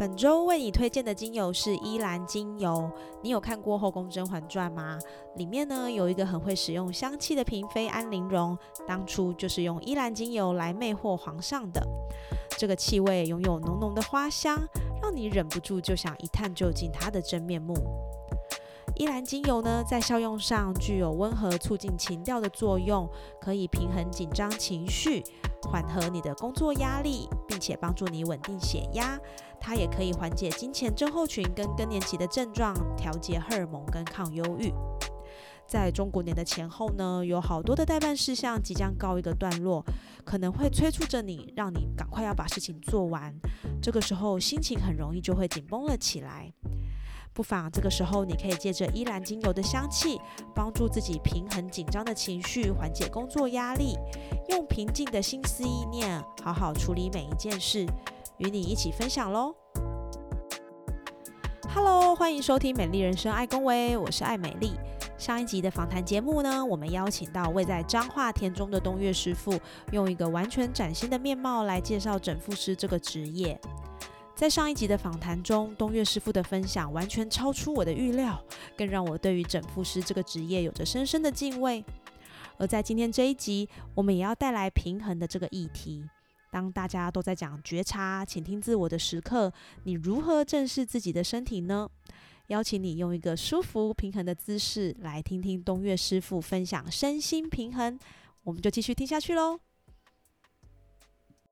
本周为你推荐的精油是依兰精油。你有看过《后宫甄嬛传》吗？里面呢有一个很会使用香气的嫔妃安陵容，当初就是用依兰精油来魅惑皇上的。这个气味拥有浓浓的花香，让你忍不住就想一探究竟它的真面目。依兰精油呢，在效用上具有温和、促进情调的作用，可以平衡紧张情绪，缓和你的工作压力，并且帮助你稳定血压。它也可以缓解金钱症候群跟更年期的症状，调节荷尔蒙跟抗忧郁。在中国年的前后呢，有好多的代办事项即将告一个段落，可能会催促着你，让你赶快要把事情做完。这个时候心情很容易就会紧绷了起来。不妨这个时候，你可以借着依兰精油的香气，帮助自己平衡紧张的情绪，缓解工作压力，用平静的心思意念，好好处理每一件事，与你一起分享喽。Hello，欢迎收听《美丽人生》爱恭维，我是爱美丽。上一集的访谈节目呢，我们邀请到位在彰化田中的东岳师傅，用一个完全崭新的面貌来介绍整复师这个职业。在上一集的访谈中，东岳师傅的分享完全超出我的预料，更让我对于整复师这个职业有着深深的敬畏。而在今天这一集，我们也要带来平衡的这个议题。当大家都在讲觉察、倾听自我的时刻，你如何正视自己的身体呢？邀请你用一个舒服、平衡的姿势来听听东岳师傅分享身心平衡。我们就继续听下去喽。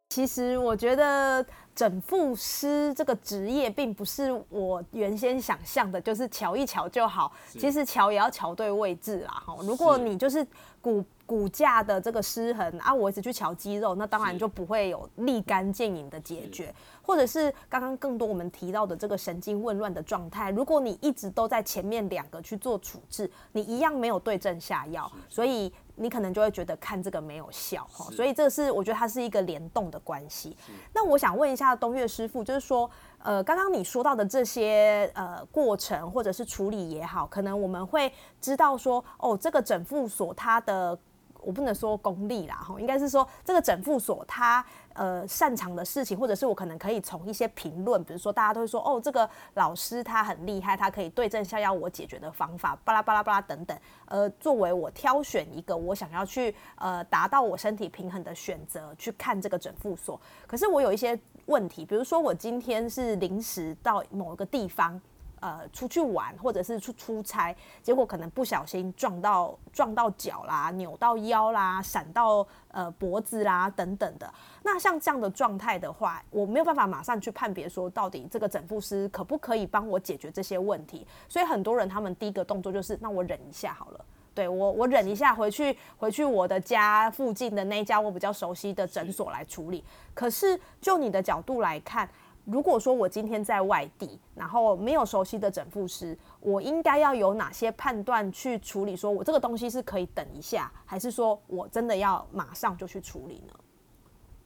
其实我觉得整复师这个职业并不是我原先想象的，就是瞧一瞧就好。其实瞧也要瞧对位置啦，哈。如果你就是骨骨架的这个失衡啊，我一直去瞧肌肉，那当然就不会有立竿见影的解决。或者是刚刚更多我们提到的这个神经紊乱的状态，如果你一直都在前面两个去做处置，你一样没有对症下药，所以。你可能就会觉得看这个没有效哈，所以这是我觉得它是一个联动的关系。那我想问一下东岳师傅，就是说，呃，刚刚你说到的这些呃过程或者是处理也好，可能我们会知道说，哦，这个整复所它的。我不能说功利啦，哈，应该是说这个整复所他呃擅长的事情，或者是我可能可以从一些评论，比如说大家都会说哦，这个老师他很厉害，他可以对症下药，我解决的方法，巴拉巴拉巴拉等等，呃，作为我挑选一个我想要去呃达到我身体平衡的选择，去看这个整复所。可是我有一些问题，比如说我今天是临时到某个地方。呃，出去玩或者是出出差，结果可能不小心撞到撞到脚啦，扭到腰啦，闪到呃脖子啦等等的。那像这样的状态的话，我没有办法马上去判别说到底这个整复师可不可以帮我解决这些问题。所以很多人他们第一个动作就是，那我忍一下好了，对我我忍一下，回去回去我的家附近的那一家我比较熟悉的诊所来处理。可是就你的角度来看。如果说我今天在外地，然后没有熟悉的整复师，我应该要有哪些判断去处理？说我这个东西是可以等一下，还是说我真的要马上就去处理呢？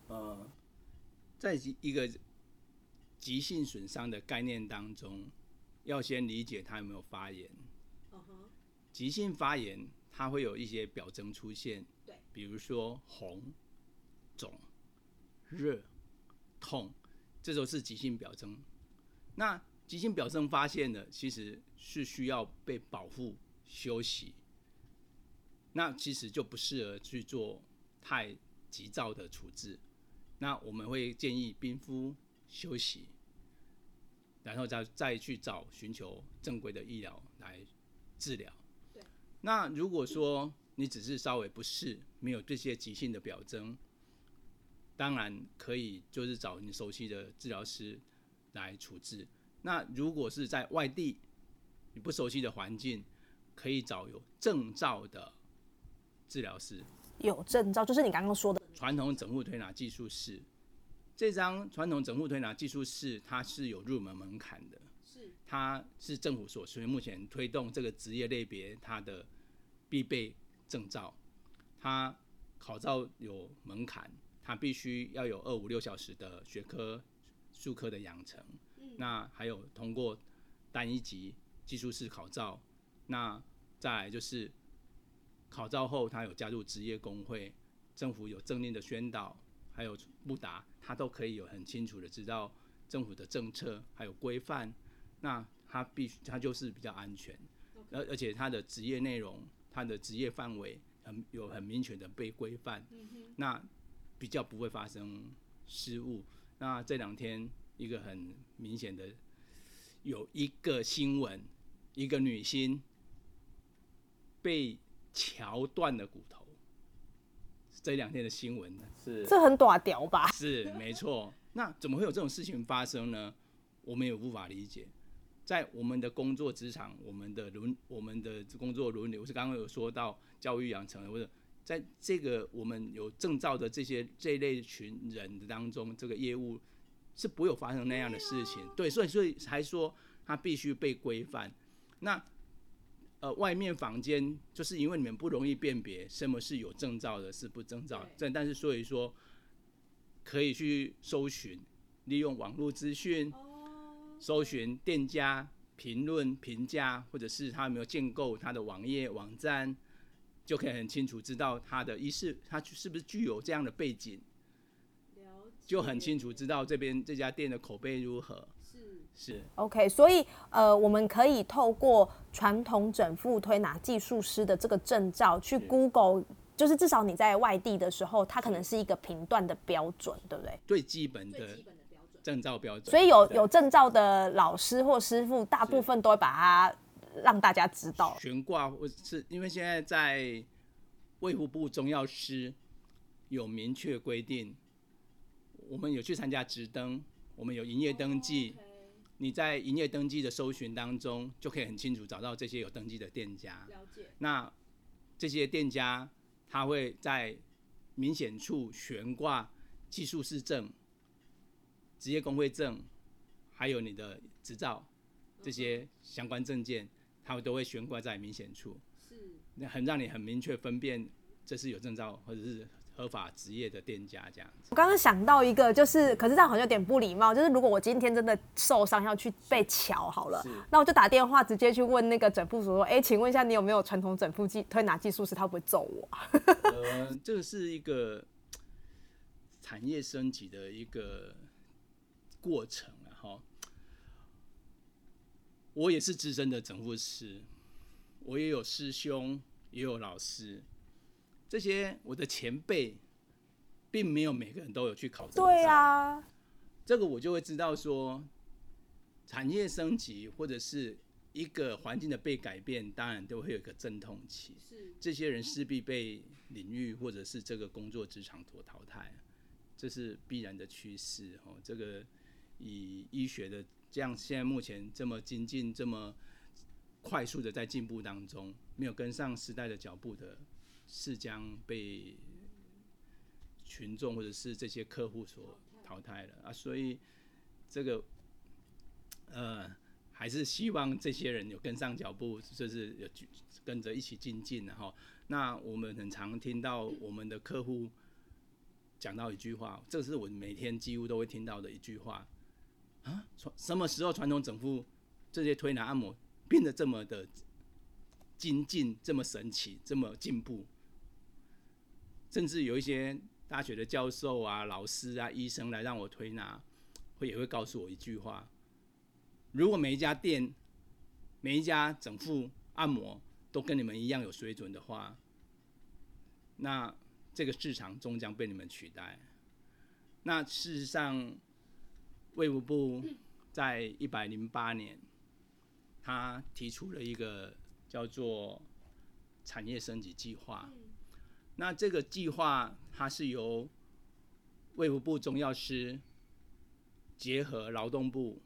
呃，在一个急性损伤的概念当中，要先理解它有没有发炎。急性发炎它会有一些表征出现，对，比如说红、肿、热、痛。这都是急性表征，那急性表征发现了，其实是需要被保护休息，那其实就不适合去做太急躁的处置，那我们会建议冰敷休息，然后再再去找寻求正规的医疗来治疗。对，那如果说你只是稍微不适，没有这些急性的表征。当然可以，就是找你熟悉的治疗师来处置。那如果是在外地，你不熟悉的环境，可以找有证照的治疗师。有证照，就是你刚刚说的传统整复推拿技术室。这张传统整复推拿技术室，它是有入门门槛的。是它是政府所所以目前推动这个职业类别它的必备证照。它考照有门槛，它必须要有二五六小时的学科、术科的养成。那还有通过单一级技术式考照，那再来就是考照后，他有加入职业工会，政府有政令的宣导，还有布达，他都可以有很清楚的知道政府的政策还有规范。那他必须，他就是比较安全，而而且他的职业内容，他的职业范围很有很明确的被规范，那比较不会发生失误。那这两天一个很明显的有一个新闻，一个女星被桥断了骨头，这两天的新闻呢是这很短屌吧？是没错。那怎么会有这种事情发生呢？我们也无法理解。在我们的工作职场，我们的轮，我们的工作轮流，是刚刚有说到教育养成，或者在这个我们有证照的这些这一类群人当中，这个业务是不会有发生那样的事情。对，所以所以才说它必须被规范。那呃，外面房间就是因为你们不容易辨别什么是有证照的，是不证照。这但是所以说可以去搜寻，利用网络资讯。搜寻店家评论评价，或者是他有没有建构他的网页网站，就可以很清楚知道他的一是他是不是具有这样的背景，就很清楚知道这边这家店的口碑如何。是是。OK，所以呃，我们可以透过传统整复推拿技术师的这个证照去 Google，就是至少你在外地的时候，它可能是一个评断的标准，对不对？最基本的。证照标准，所以有有证照的老师或师傅，大部分都会把它让大家知道。悬挂或是因为现在在卫福部中药师有明确规定，我们有去参加直登，我们有营业登记，你在营业登记的搜寻当中，就可以很清楚找到这些有登记的店家。了解。那这些店家他会在明显处悬挂技术师证。职业工会证，还有你的执照，这些相关证件，它都会悬挂在明显处，是，那很让你很明确分辨这是有证照或者是合法职业的店家这样子。我刚刚想到一个，就是可是这样好像有点不礼貌，就是如果我今天真的受伤要去被瞧好了，那我就打电话直接去问那个整复所说，哎，请问一下你有没有传统整复技推拿技术师，他会不会揍我？呃，这个是一个产业升级的一个。过程我也是资深的整复师，我也有师兄，也有老师，这些我的前辈，并没有每个人都有去考证。对啊，这个我就会知道说，产业升级或者是一个环境的被改变，当然都会有一个阵痛期。是，这些人势必被领域或者是这个工作职场所淘汰，这是必然的趋势。哦，这个。以医学的这样，现在目前这么精进、这么快速的在进步当中，没有跟上时代的脚步的，是将被群众或者是这些客户所淘汰了啊！所以这个呃，还是希望这些人有跟上脚步，就是有跟着一起精进，然后那我们很常听到我们的客户讲到一句话，这是我每天几乎都会听到的一句话。啊，传什么时候传统整复这些推拿按摩变得这么的精进，这么神奇，这么进步？甚至有一些大学的教授啊、老师啊、医生来让我推拿，会也会告诉我一句话：如果每一家店、每一家整复按摩都跟你们一样有水准的话，那这个市场终将被你们取代。那事实上。卫福部在一百零八年，他提出了一个叫做产业升级计划。那这个计划，它是由卫福部中药师结合劳动部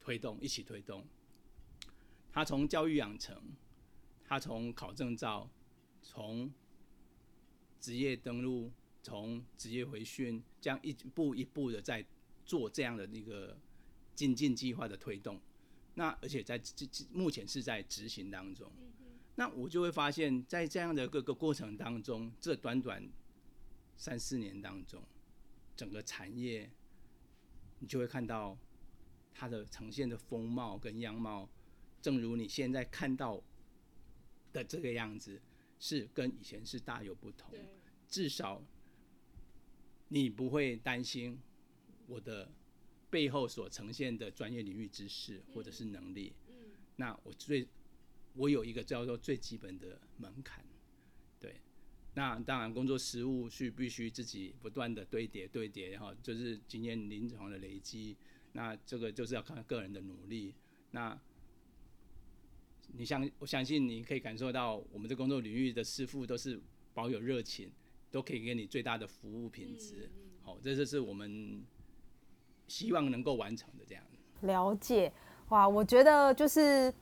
推动，一起推动。他从教育养成，他从考证照，从职业登录，从职业回训，这样一步一步的在。做这样的一个进进计划的推动。那而且在这目前是在执行当中。那我就会发现，在这样的各个过程当中，这短短三四年当中，整个产业你就会看到它的呈现的风貌跟样貌，正如你现在看到的这个样子，是跟以前是大有不同。至少你不会担心我的背后所呈现的专业领域知识或者是能力。那我最我有一个叫做最基本的门槛，对。那当然，工作实务是必须自己不断的堆叠、堆叠，然后就是经验临床的累积。那这个就是要看个人的努力。那你相我相信你可以感受到，我们这工作领域的师傅都是保有热情，都可以给你最大的服务品质。好，这就是我们希望能够完成的这样。了解，哇，我觉得就是。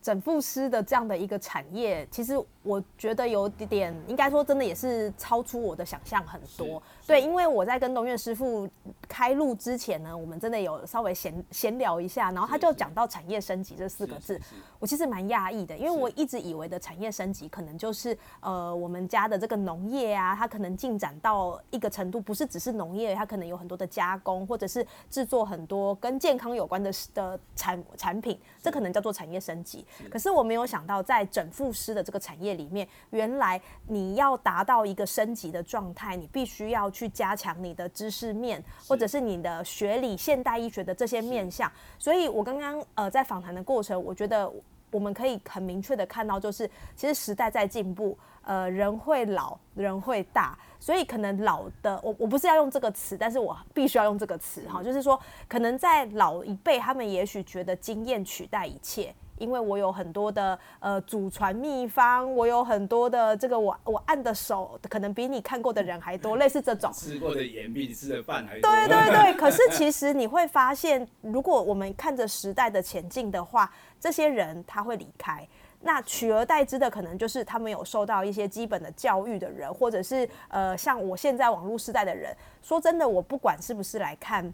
整复师的这样的一个产业，其实我觉得有点，应该说真的也是超出我的想象很多。对，因为我在跟东岳师傅开路之前呢，我们真的有稍微闲闲聊一下，然后他就讲到产业升级这四个字，我其实蛮讶异的，因为我一直以为的产业升级可能就是呃我们家的这个农业啊，它可能进展到一个程度，不是只是农业，它可能有很多的加工，或者是制作很多跟健康有关的的产产品，这可能叫做产业升级。可是我没有想到，在整复师的这个产业里面，原来你要达到一个升级的状态，你必须要去加强你的知识面，或者是你的学理、现代医学的这些面向。所以我刚刚呃在访谈的过程，我觉得我们可以很明确的看到，就是其实时代在进步，呃，人会老，人会大。所以可能老的我我不是要用这个词，但是我必须要用这个词哈，就是说可能在老一辈，他们也许觉得经验取代一切，因为我有很多的呃祖传秘方，我有很多的这个我我按的手，可能比你看过的人还多，类似这种吃过的盐比你吃的饭还多。对对对，可是其实你会发现，如果我们看着时代的前进的话，这些人他会离开。那取而代之的，可能就是他们有受到一些基本的教育的人，或者是呃，像我现在网络时代的人。说真的，我不管是不是来看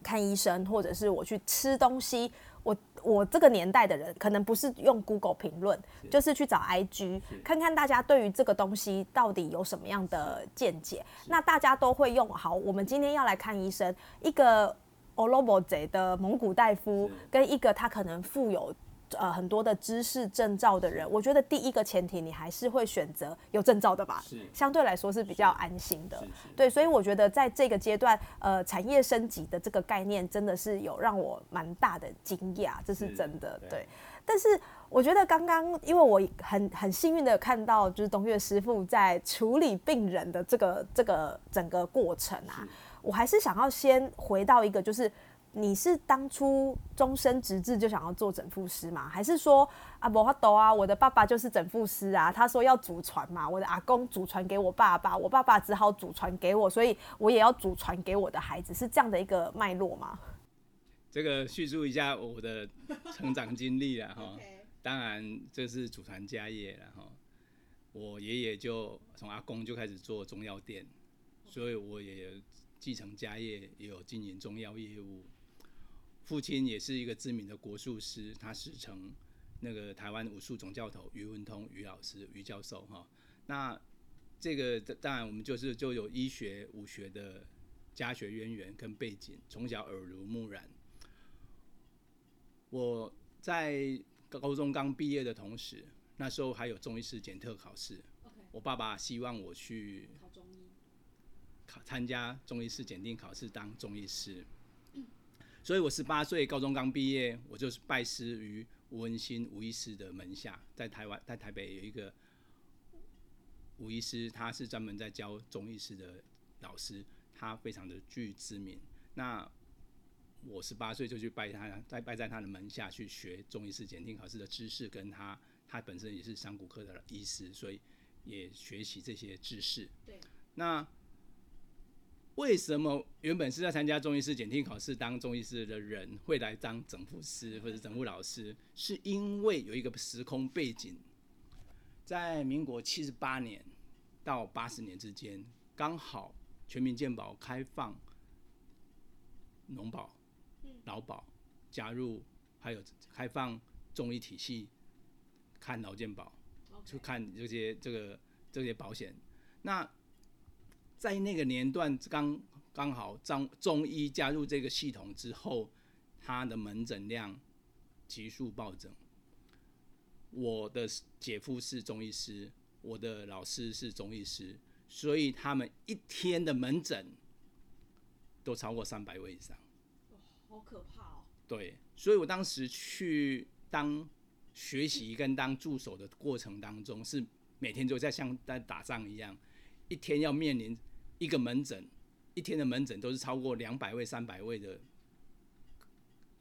看医生，或者是我去吃东西，我我这个年代的人，可能不是用 Google 评论，就是去找 IG 看看大家对于这个东西到底有什么样的见解。那大家都会用好，我们今天要来看医生，一个 Olobo 贼的蒙古大夫，跟一个他可能富有。呃，很多的知识证照的人，我觉得第一个前提，你还是会选择有证照的吧，是相对来说是比较安心的，对，所以我觉得在这个阶段，呃，产业升级的这个概念真的是有让我蛮大的惊讶，这是真的，对。但是我觉得刚刚，因为我很很幸运的看到，就是东岳师傅在处理病人的这个这个整个过程啊，我还是想要先回到一个就是。你是当初终身直至就想要做整复师吗？还是说啊，不法多啊，我的爸爸就是整复师啊，他说要祖传嘛，我的阿公祖传给我爸爸，我爸爸只好祖传给我，所以我也要祖传给我的孩子，是这样的一个脉络吗？这个叙述一下我的成长经历了哈，当然这是祖传家业了哈，我爷爷就从阿公就开始做中药店，所以我也继承家业，也有经营中药业务。父亲也是一个知名的国术师，他师承那个台湾武术总教头于文通于老师于教授哈。那这个当然我们就是就有医学武学的家学渊源跟背景，从小耳濡目染。我在高中刚毕业的同时，那时候还有中医师检特考试，我爸爸希望我去考中医，考参加中医师检定考试当中医师。所以我十八岁高中刚毕业，我就是拜师于吴文新吴医师的门下，在台湾在台北有一个吴医师，他是专门在教中医师的老师，他非常的具知名。那我十八岁就去拜他，在拜在他的门下去学中医师检定考试的知识，跟他他本身也是三骨科的医师，所以也学习这些知识。对，那。为什么原本是在参加中医师检定考试当中医师的人会来当整复师或者整复老师？是因为有一个时空背景，在民国七十八年到八十年之间，刚好全民健保开放，农保、劳保加入，还有开放中医体系，看劳健保，就看这些这个这些保险。那在那个年段刚刚好中中医加入这个系统之后，他的门诊量急速暴增。我的姐夫是中医师，我的老师是中医师，所以他们一天的门诊都超过三百位以上。好可怕哦！对，所以我当时去当学习跟当助手的过程当中，是每天都在像在打仗一样，一天要面临一个门诊，一天的门诊都是超过两百位、三百位的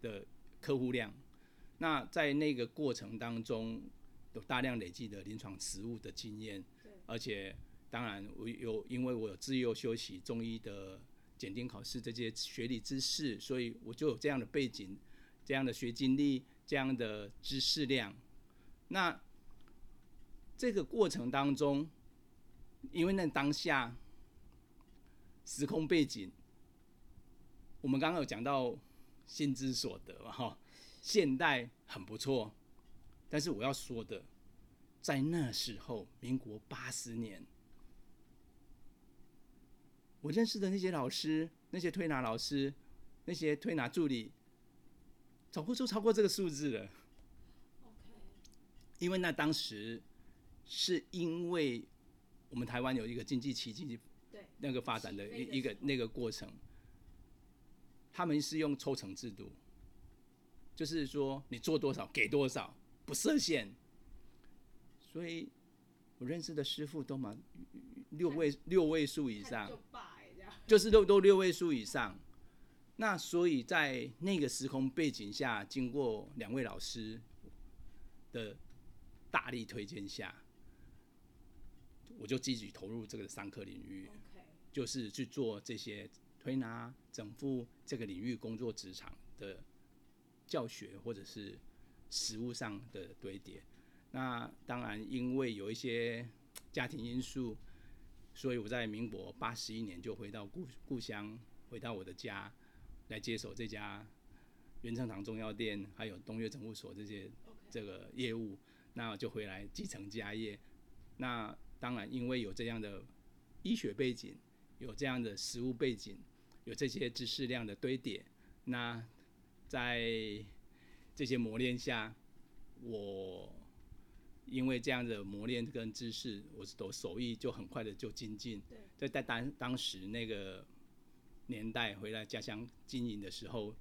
的客户量。那在那个过程当中，有大量累积的临床实务的经验，而且当然我有，因为我有自由修习中医的检定考试这些学理知识，所以我就有这样的背景、这样的学经历、这样的知识量。那这个过程当中，因为那当下时空背景，我们刚刚有讲到心之所得嘛，哈。现代很不错，但是我要说的，在那时候，民国八十年，我认识的那些老师、那些推拿老师、那些推拿助理，早就超过这个数字了。因为那当时是因为我们台湾有一个经济奇迹，对那个发展的一一个那个过程，他们是用抽成制度。就是说，你做多少给多少，不设限。所以，我认识的师傅都满六位六位数以上，就是都都六位数以上。那所以在那个时空背景下，经过两位老师的大力推荐下，我就积极投入这个商科领域，就是去做这些推拿、整复这个领域工作职场的。教学或者是实物上的堆叠，那当然因为有一些家庭因素，所以我在民国八十一年就回到故故乡，回到我的家来接手这家元成堂中药店，还有东岳整务所这些这个业务，那就回来继承家业。那当然因为有这样的医学背景，有这样的实物背景，有这些知识量的堆叠，那。在这些磨练下，我因为这样的磨练跟知识，我的手艺就很快的就精进。在在当当时那个年代回来家乡经营的时候，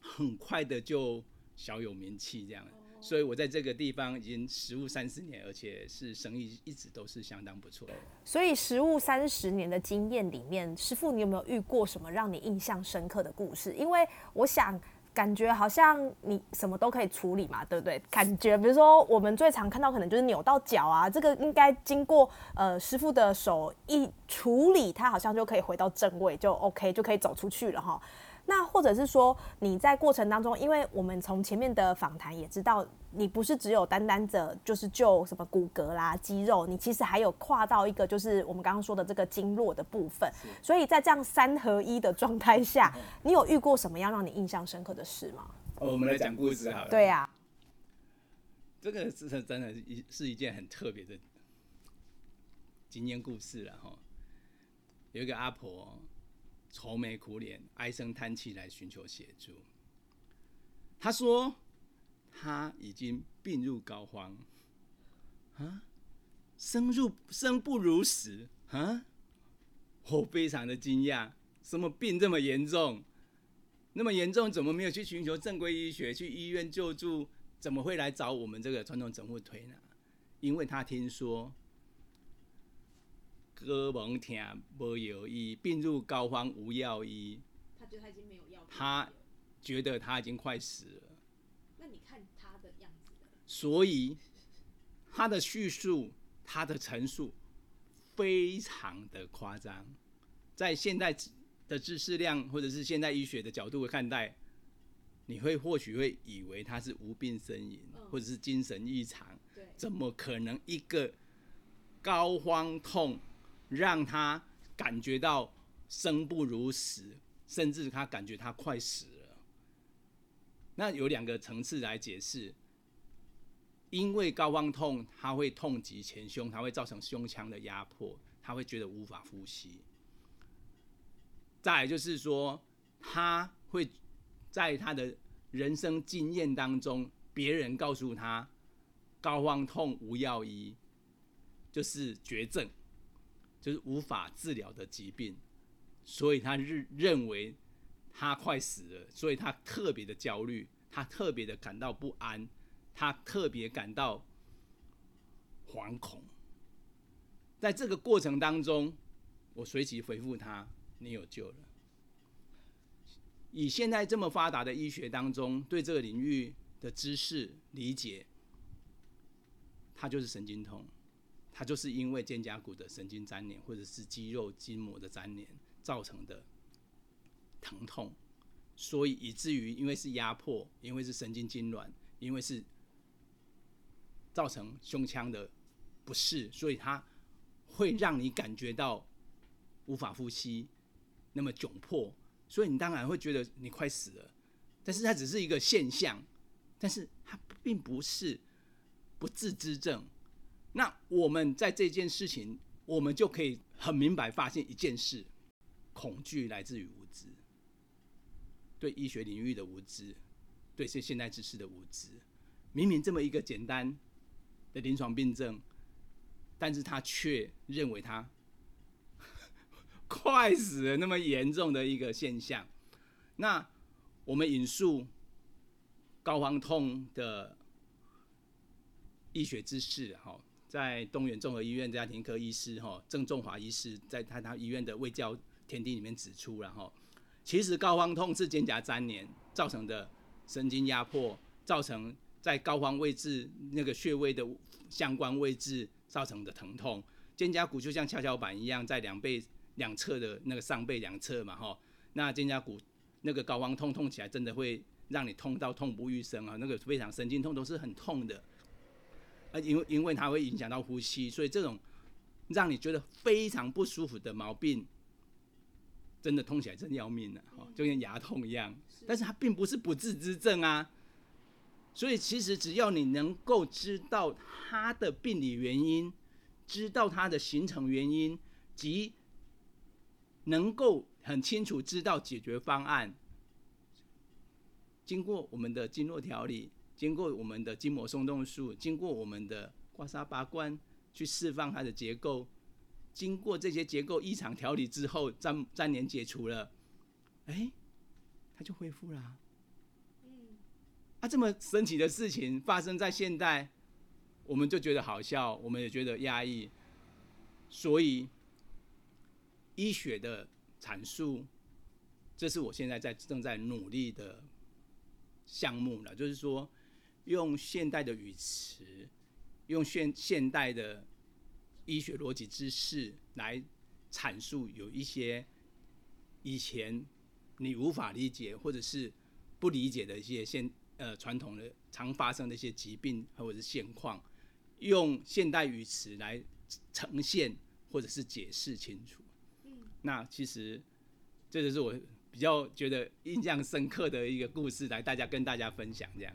很快的就小有名气这样。所以我在这个地方已经实务三十年，而且是生意一直都是相当不错的。所以实务三十年的经验里面，师傅你有没有遇过什么让你印象深刻的故事？因为我想。感觉好像你什么都可以处理嘛，对不对？感觉比如说我们最常看到可能就是扭到脚啊，这个应该经过呃师傅的手一处理，它好像就可以回到正位，就 OK 就可以走出去了哈。那或者是说你在过程当中，因为我们从前面的访谈也知道，你不是只有单单的，就是就什么骨骼啦、肌肉，你其实还有跨到一个就是我们刚刚说的这个经络的部分。所以在这样三合一的状态下，你有遇过什么样让你印象深刻的事吗？我们来讲故事好了。对呀，这个是真的，一是一件很特别的经验故事了哈。有一个阿婆。愁眉苦脸、唉声叹气来寻求协助。他说：“他已经病入膏肓，啊，生入生不如死啊！”我非常的惊讶，什么病这么严重？那么严重，怎么没有去寻求正规医学，去医院救助？怎么会来找我们这个传统整复推呢？因为他听说。胳膊疼无药医，病入膏肓无药医。他觉得他已经没有药。他觉得他已经快死了。那你看他的样子。所以他的叙述，他的陈述非常的夸张。在现代的知识量或者是现代医学的角度看待，你会或许会以为他是无病呻吟，或者是精神异常。对。怎么可能一个膏肓痛？让他感觉到生不如死，甚至他感觉他快死了。那有两个层次来解释，因为高方痛，它会痛及前胸，它会造成胸腔的压迫，他会觉得无法呼吸。再就是说，他会在他的人生经验当中，别人告诉他高方痛无药医，就是绝症，就是无法治疗的疾病，所以他认认为他快死了，所以他特别的焦虑，他特别的感到不安，他特别感到惶恐。在这个过程当中，我随即回复他。你有救了。以现在这么发达的医学当中，对这个领域的知识理解，他就是神经痛，它就是因为肩胛骨的神经粘连或者是肌肉筋膜的粘连造成的疼痛，所以以至于因为是压迫，因为是神经痉挛，因为是造成胸腔的不适，所以它会让你感觉到无法呼吸。那么窘迫，所以你当然会觉得你快死了，但是它只是一个现象，但是它并不是不治之症。那我们在这件事情，我们就可以很明白发现一件事：恐惧来自于无知，对医学领域的无知，对些现代知识的无知。明明这么一个简单的临床病症，但是他却认为他。快死了那么严重的一个现象，那我们引述高黄痛的医学知识，哈，在东远综合医院家庭科医师哈郑仲华医师在他他医院的卫教天地里面指出，然后其实高方痛是肩胛粘连造成的神经压迫，造成在高方位置那个穴位的相关位置造成的疼痛，肩胛骨就像跷跷板一样在两倍。两侧的那个上背两侧嘛，哈，那肩胛骨那个高方痛痛起来，真的会让你痛到痛不欲生啊，那个非常神经痛都是很痛的，啊，因为因为它会影响到呼吸，所以这种让你觉得非常不舒服的毛病，真的痛起来真要命了，哦，就跟牙痛一样，但是它并不是不治之症啊，所以其实只要你能够知道它的病理原因，知道它的形成原因及能够很清楚知道解决方案，经过我们的经络调理，经过我们的筋膜松动术，经过我们的刮痧拔罐去释放它的结构，经过这些结构异常调理之后，粘粘连解除了，哎，它就恢复了。嗯，啊，这么神奇的事情发生在现代，我们就觉得好笑，我们也觉得压抑，所以。医学的阐述，这是我现在在正在努力的项目了。就是说，用现代的语词，用现现代的医学逻辑知识来阐述有一些以前你无法理解或者是不理解的一些现呃传统的常发生的一些疾病或者是现况，用现代语词来呈现或者是解释清楚。那其实，这就是我比较觉得印象深刻的一个故事，来大家跟大家分享这样。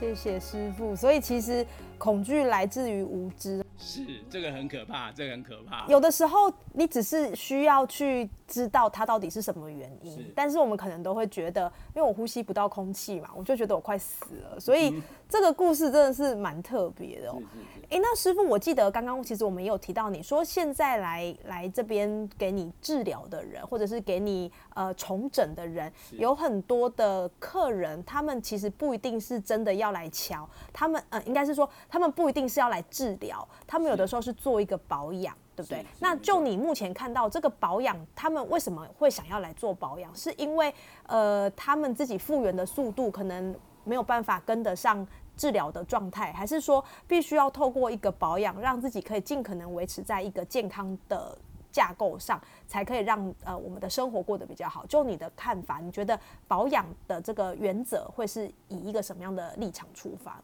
谢谢师傅。所以其实恐惧来自于无知，是这个很可怕，这个很可怕。有的时候你只是需要去知道它到底是什么原因，是但是我们可能都会觉得，因为我呼吸不到空气嘛，我就觉得我快死了。所以这个故事真的是蛮特别的哦。是是是哎、那师傅，我记得刚刚其实我们也有提到，你说现在来来这边给你治疗的人，或者是给你呃重整的人，有很多的客人，他们其实不一定是真的要来瞧，他们呃应该是说他们不一定是要来治疗，他们有的时候是做一个保养。对不对？那就你目前看到这个保养，他们为什么会想要来做保养？是因为呃，他们自己复原的速度可能没有办法跟得上治疗的状态，还是说必须要透过一个保养，让自己可以尽可能维持在一个健康的架构上，才可以让呃我们的生活过得比较好？就你的看法，你觉得保养的这个原则会是以一个什么样的立场出发？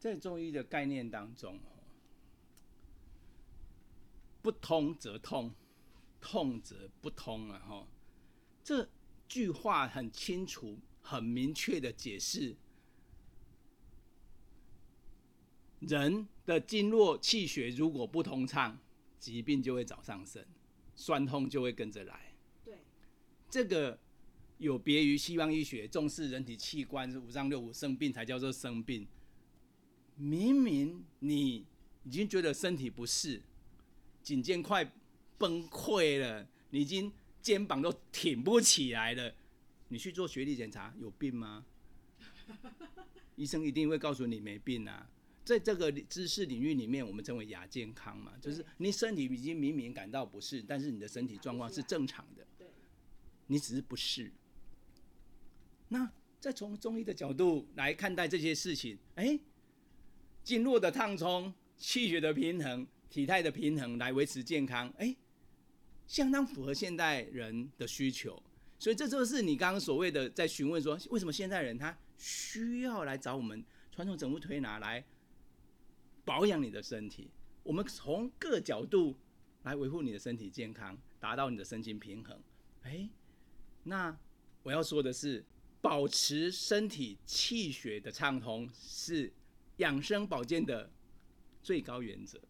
在中医的概念当中，不通则痛，痛则不通啊！哈，这句话很清楚、很明确的解释，人的经络气血如果不通畅，疾病就会找上身，酸痛就会跟着来。对，这个有别于西方医学重视人体器官是五脏六腑生病才叫做生病。明明你已经觉得身体不适，颈肩快崩溃了，你已经肩膀都挺不起来了，你去做学历检查，有病吗？医生一定会告诉你没病啊。在这个知识领域里面，我们称为亚健康嘛，就是你身体已经明明感到不适，但是你的身体状况是正常的，你只是不适。那再从中医的角度来看待这些事情，哎、经络的畅通、气血的平衡、体态的平衡来维持健康，哎、相当符合现代人的需求。所以这就是你刚刚所谓的在询问说，为什么现代人他需要来找我们传统整复推拿来保养你的身体？我们从各角度来维护你的身体健康，达到你的身心平衡。哎、那我要说的是，保持身体气血的畅通是养生保健的最高原则。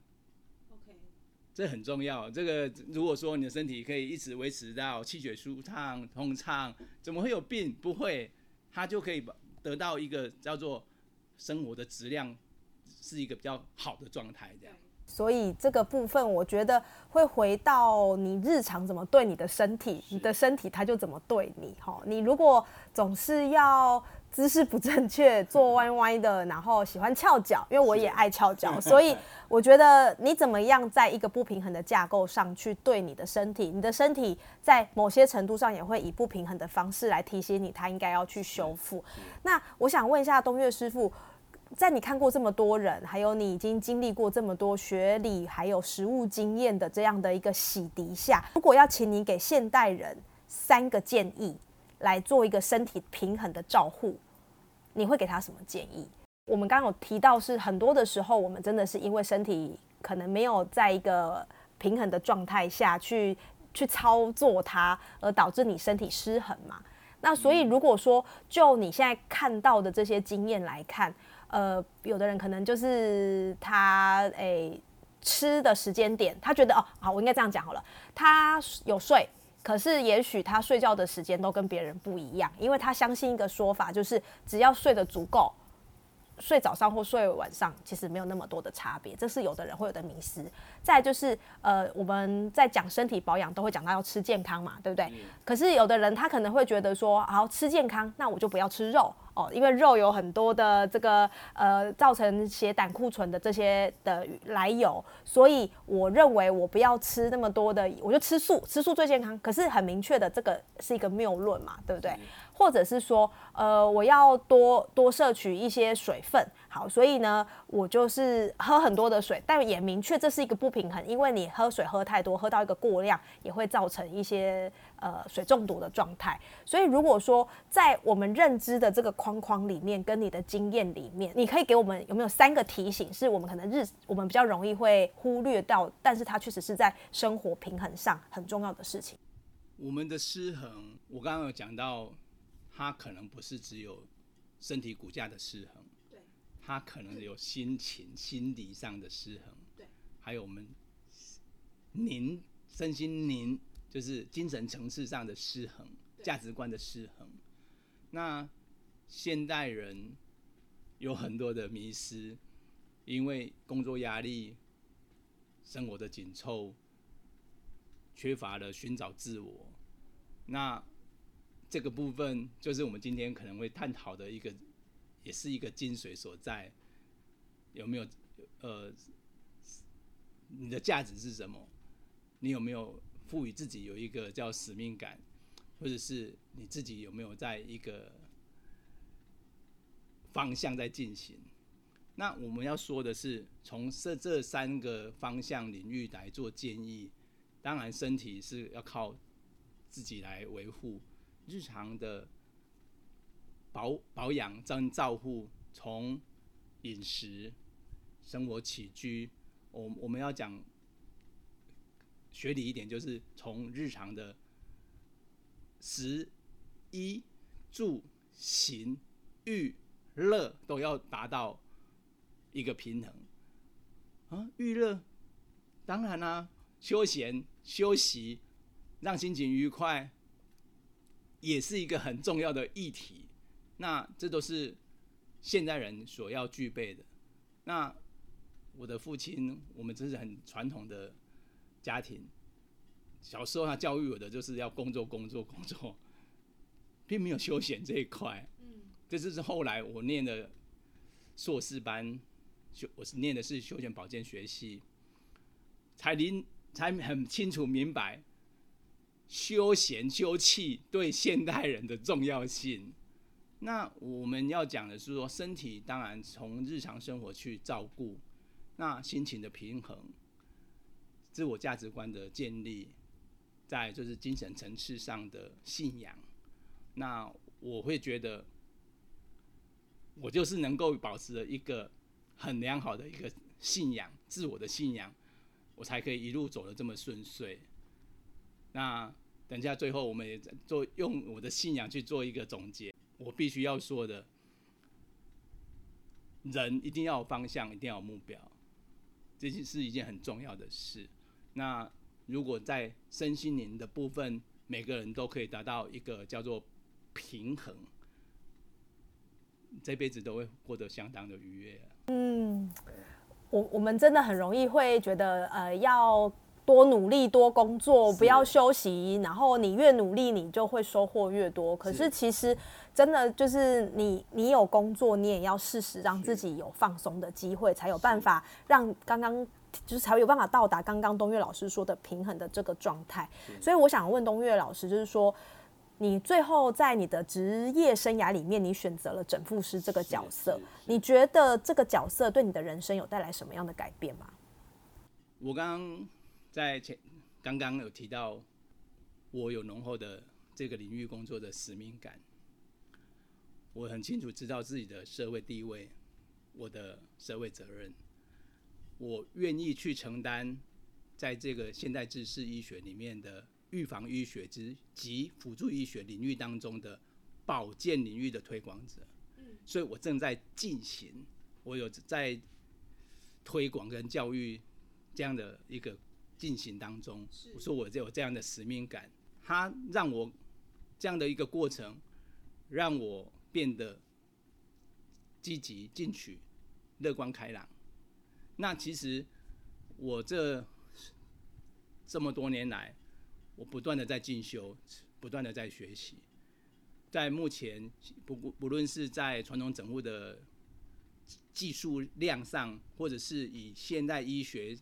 这很重要。这个如果说你的身体可以一直维持到气血舒畅、通畅，怎么会有病？不会，它就可以得到一个叫做生活的质量是一个比较好的状态。这样。所以这个部分，我觉得会回到你日常怎么对你的身体，你的身体它就怎么对你。哈，你如果总是要姿势不正确，坐歪歪的，然后喜欢翘脚，因为我也爱翘脚，所以我觉得你怎么样在一个不平衡的架构上去对你的身体，你的身体在某些程度上也会以不平衡的方式来提醒你，它应该要去修复。那我想问一下东岳师傅。在你看过这么多人，还有你已经经历过这么多学理还有实务经验的这样的一个洗涤下，如果要请你给现代人三个建议来做一个身体平衡的照护，你会给他什么建议？我们刚刚有提到是很多的时候，我们真的是因为身体可能没有在一个平衡的状态下去去操作它，而导致你身体失衡嘛。那所以如果说就你现在看到的这些经验来看，呃，有的人可能就是他诶、吃的时间点，他觉得哦，好，我应该这样讲好了，他有睡，可是也许他睡觉的时间都跟别人不一样，因为他相信一个说法，就是只要睡得足够，睡早上或睡晚上其实没有那么多的差别，这是有的人会有的迷思。再就是呃，我们在讲身体保养都会讲到要吃健康嘛，对不对？可是有的人他可能会觉得说，好吃健康，那我就不要吃肉哦，因为肉有很多的这个呃造成血胆固醇的这些的来由，所以我认为我不要吃那么多的，我就吃素，吃素最健康。可是很明确的，这个是一个谬论嘛，对不对？或者是说，呃，我要多多摄取一些水分，好，所以呢，我就是喝很多的水，但也明确这是一个不平衡，因为你喝水喝太多，喝到一个过量，也会造成一些呃水中毒的状态。所以如果说在我们认知的这个框框里面，跟你的经验里面，你可以给我们有没有三个提醒，是我们可能日我们比较容易会忽略到，但是它确实是在生活平衡上很重要的事情。我们的失衡，我刚刚有讲到。它可能不是只有身体骨架的失衡，对，它可能有心情、心理上的失衡，对，还有我们您身心您就是精神层次上的失衡、价值观的失衡。那现代人有很多的迷失，因为工作压力、生活的紧凑，缺乏了寻找自我，那。这个部分就是我们今天可能会探讨的一个，也是一个精髓所在。有没有呃，你的价值是什么？你有没有赋予自己有一个叫使命感，或者是你自己有没有在一个方向在进行？那我们要说的是，从这这三个方向领域来做建议。当然，身体是要靠自己来维护。日常的保保养、照照护，从饮食、生活起居，我我们要讲学理一点，就是从日常的食、衣、住、行、娱、乐都要达到一个平衡啊！娱乐当然啦，休闲、休息，让心情愉快。也是一个很重要的议题，那这都是现代人所要具备的。那我的父亲，我们这是很传统的家庭，小时候他教育我的就是要工作、工作、工作，并没有休闲这一块。嗯，这就是后来我念的硕士班，修我是念的是休闲保健学系，才临才很清楚明白。休闲休憩对现代人的重要性。那我们要讲的是说，身体当然从日常生活去照顾，那心情的平衡，自我价值观的建立，在就是精神层次上的信仰。那我会觉得，我就是能够保持了一个很良好的一个信仰，自我的信仰，我才可以一路走得这么顺遂。那等下最后我们也做用我的信仰去做一个总结。我必须要说的，人一定要有方向，一定要有目标，这是一件很重要的事。那如果在身心灵的部分，每个人都可以达到一个叫做平衡，这辈子都会过得相当的愉悦。嗯，我我们真的很容易会觉得，呃，要。多努力，多工作，不要休息。然后你越努力，你就会收获越多。可是其实真的就是你，你有工作，你也要适时让自己有放松的机会，才有办法让刚刚就是才有办法到达刚刚东岳老师说的平衡的这个状态。所以我想问东岳老师，就是说你最后在你的职业生涯里面，你选择了整复师这个角色，你觉得这个角色对你的人生有带来什么样的改变吗？我刚。在前刚刚有提到，我有浓厚的这个领域工作的使命感。我很清楚知道自己的社会地位，我的社会责任。我愿意去承担在这个现代知识医学里面的预防医学之及辅助医学领域当中的保健领域的推广者。所以我正在进行，我有在推广跟教育这样的一个。进行当中，我说我有这样的使命感，它让我这样的一个过程，让我变得积极进取、乐观开朗。那其实我这这么多年来，我不断的在进修，不断的在学习。在目前不不论是在传统整物的技术量上，或者是以现代医学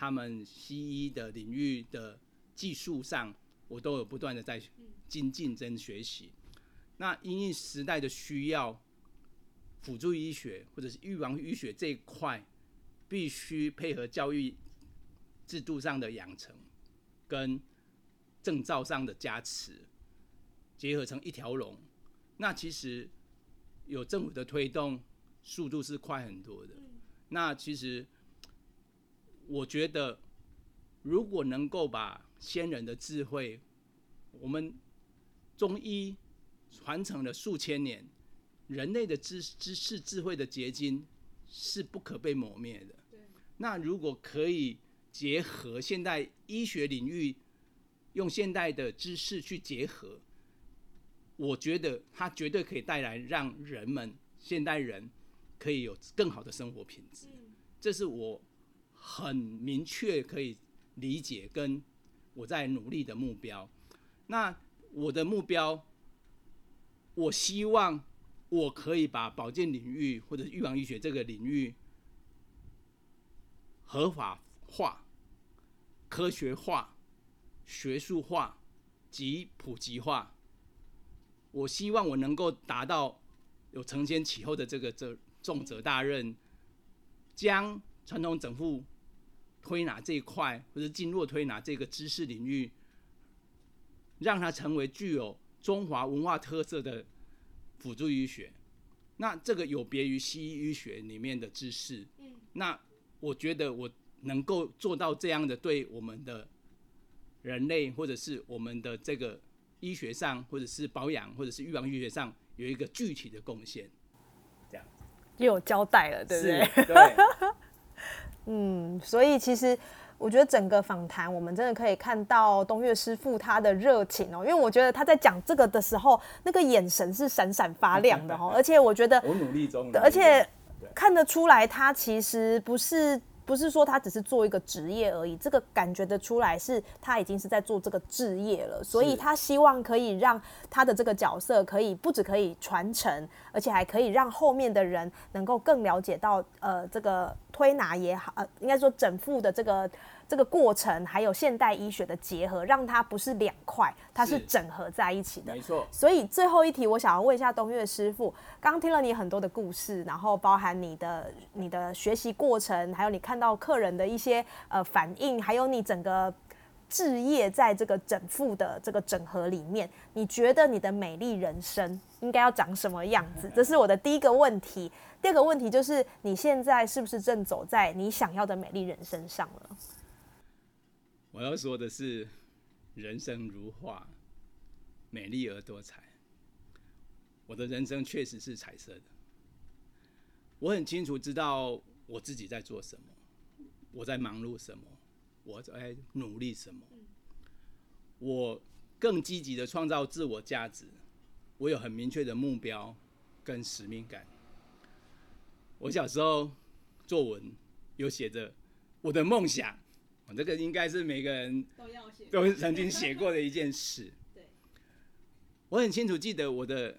他们西医的领域的技术上，我都有不断的在精进跟学习。那因应时代的需要，辅助医学或者是预防医学这一块，必须配合教育制度上的养成，跟证照上的加持，结合成一条龙。那其实有政府的推动，速度是快很多的。那其实我觉得，如果能够把先人的智慧，我们中医。传承了数千年，人类的知知识智慧的结晶是不可被磨灭的。那如果可以结合现代医学领域，用现代的知识去结合，我觉得它绝对可以带来让人们现代人可以有更好的生活品质。这是我很明确可以理解跟我在努力的目标。那我的目标。我希望我可以把保健领域或者预防医学这个领域合法化、科学化、学术化及普及化。我希望我能够达到有承先启后的这个这重责大任，将传统整复推拿这一块或者经络推拿这个知识领域，让它成为具有。中华文化特色的辅助医学，那这个有别于西医医学里面的知识。嗯，那我觉得我能够做到这样的，对我们的人类或者是我们的这个医学上，或者是保养，或者是预防医学上有一个具体的贡献。这样又有交代了，对不对？对。嗯，所以其实。我觉得整个访谈，我们真的可以看到东岳师傅他的热情哦，因为我觉得他在讲这个的时候，那个眼神是闪闪发亮的哦，而且我觉得我努力中，而且看得出来他其实不是。不是说他只是做一个职业而已，这个感觉得出来是他已经是在做这个置业了，所以他希望可以让他的这个角色可以不止可以传承，而且还可以让后面的人能够更了解到，呃，这个推拿也好，呃，应该说整副的这个。这个过程还有现代医学的结合，让它不是两块，它是整合在一起的。没错。所以最后一题，我想要问一下东岳师傅，刚听了你很多的故事，然后包含你的你的学习过程，还有你看到客人的一些呃反应，还有你整个置业在这个整复的这个整合里面，你觉得你的美丽人生应该要长什么样子？这是我的第一个问题。第二个问题就是，你现在是不是正走在你想要的美丽人生上了？我要说的是，人生如画，美丽而多彩。我的人生确实是彩色的。我很清楚知道我自己在做什么，我在忙碌什么，我在努力什么。我更积极的创造自我价值。我有很明确的目标跟使命感。我小时候作文有写着我的梦想。这个应该是每个人都要写，都曾经写过的一件事。对，我很清楚记得我的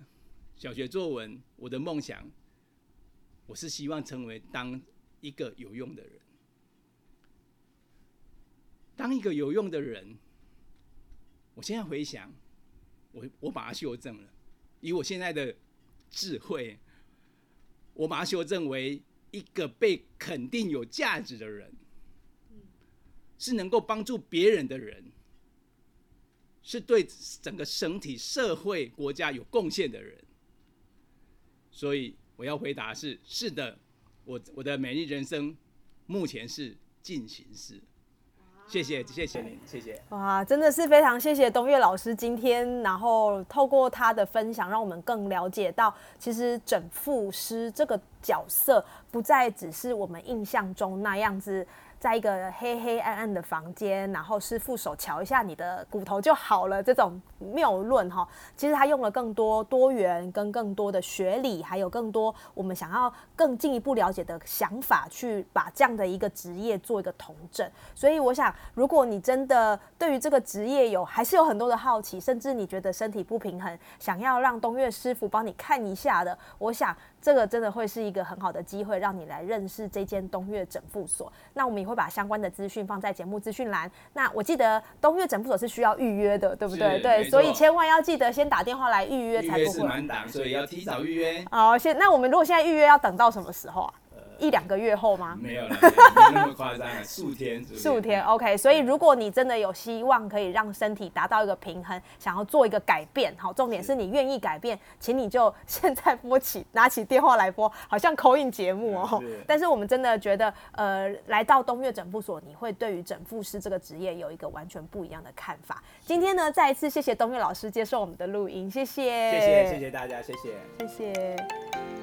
小学作文，我的梦想，我是希望成为当一个有用的人，当一个有用的人。我现在回想，我我把它修正了，以我现在的智慧，我把它修正为一个被肯定有价值的人。是能够帮助别人的人，是对整个整体社会国家有贡献的人，所以我要回答是是的，我我的美丽人生目前是进行式。谢谢谢谢您，谢谢。哇，真的是非常谢谢东岳老师今天，然后透过他的分享，让我们更了解到，其实整副师这个角色不再只是我们印象中那样子。在一个黑黑暗暗的房间，然后师傅手瞧一下你的骨头就好了这种谬论哈，其实他用了更多多元跟更多的学理，还有更多我们想要更进一步了解的想法，去把这样的一个职业做一个统整。所以我想，如果你真的对于这个职业有还是有很多的好奇，甚至你觉得身体不平衡，想要让东岳师傅帮你看一下的，我想这个真的会是一个很好的机会，让你来认识这间东岳整复所。那我们会把相关的资讯放在节目资讯栏。那我记得东岳诊部所是需要预约的，对不对？对，所以千万要记得先打电话来预约，才不会。是满档，所以要提早预约。好，现那我们如果现在预约要等到什么时候啊？一两个月后吗？没有了，那么夸张了，数天，数天，OK。所以如果你真的有希望可以让身体达到一个平衡，想要做一个改变，好，重点是你愿意改变，请你就现在拨起，拿起电话来拨，好像口音节目哦、是但是我们真的觉得，呃，来到东岳整复所，你会对于整复师这个职业有一个完全不一样的看法。今天呢，再一次谢谢东岳老师接受我们的录音，谢谢，谢谢谢谢大家，谢谢。谢谢。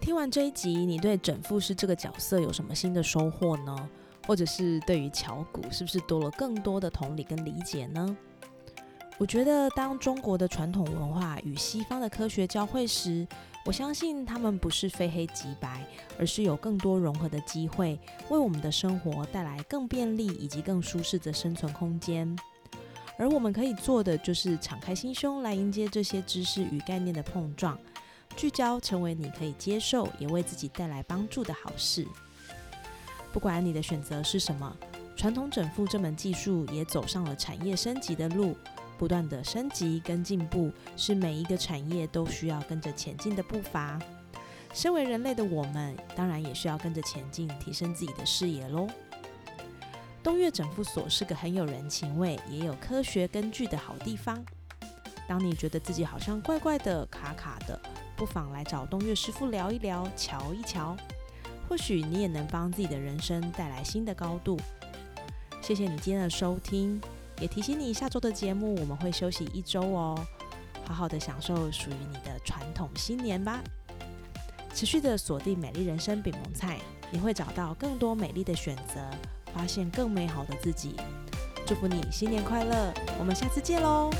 听完这一集，你对整复师这个角色有什么新的收获呢？或者是对于巧骨是不是多了更多的同理跟理解呢？我觉得，当中国的传统文化与西方的科学交汇时，我相信他们不是非黑即白，而是有更多融合的机会，为我们的生活带来更便利以及更舒适的生存空间。而我们可以做的，就是敞开心胸来迎接这些知识与概念的碰撞。聚焦成为你可以接受，也为自己带来帮助的好事。不管你的选择是什么，传统整复这门技术也走上了产业升级的路，不断的升级跟进步，是每一个产业都需要跟着前进的步伐。身为人类的我们，当然也需要跟着前进，提升自己的视野喽。东岳整复所是个很有人情味，也有科学根据的好地方。当你觉得自己好像怪怪的、卡卡的，不妨来找东岳师傅聊一聊，瞧一瞧，或许你也能帮自己的人生带来新的高度。谢谢你今天的收听，也提醒你下周的节目我们会休息一周哦，好好的享受属于你的传统新年吧。持续的锁定美丽人生饼蒙菜，你会找到更多美丽的选择，发现更美好的自己。祝福你新年快乐，我们下次见喽！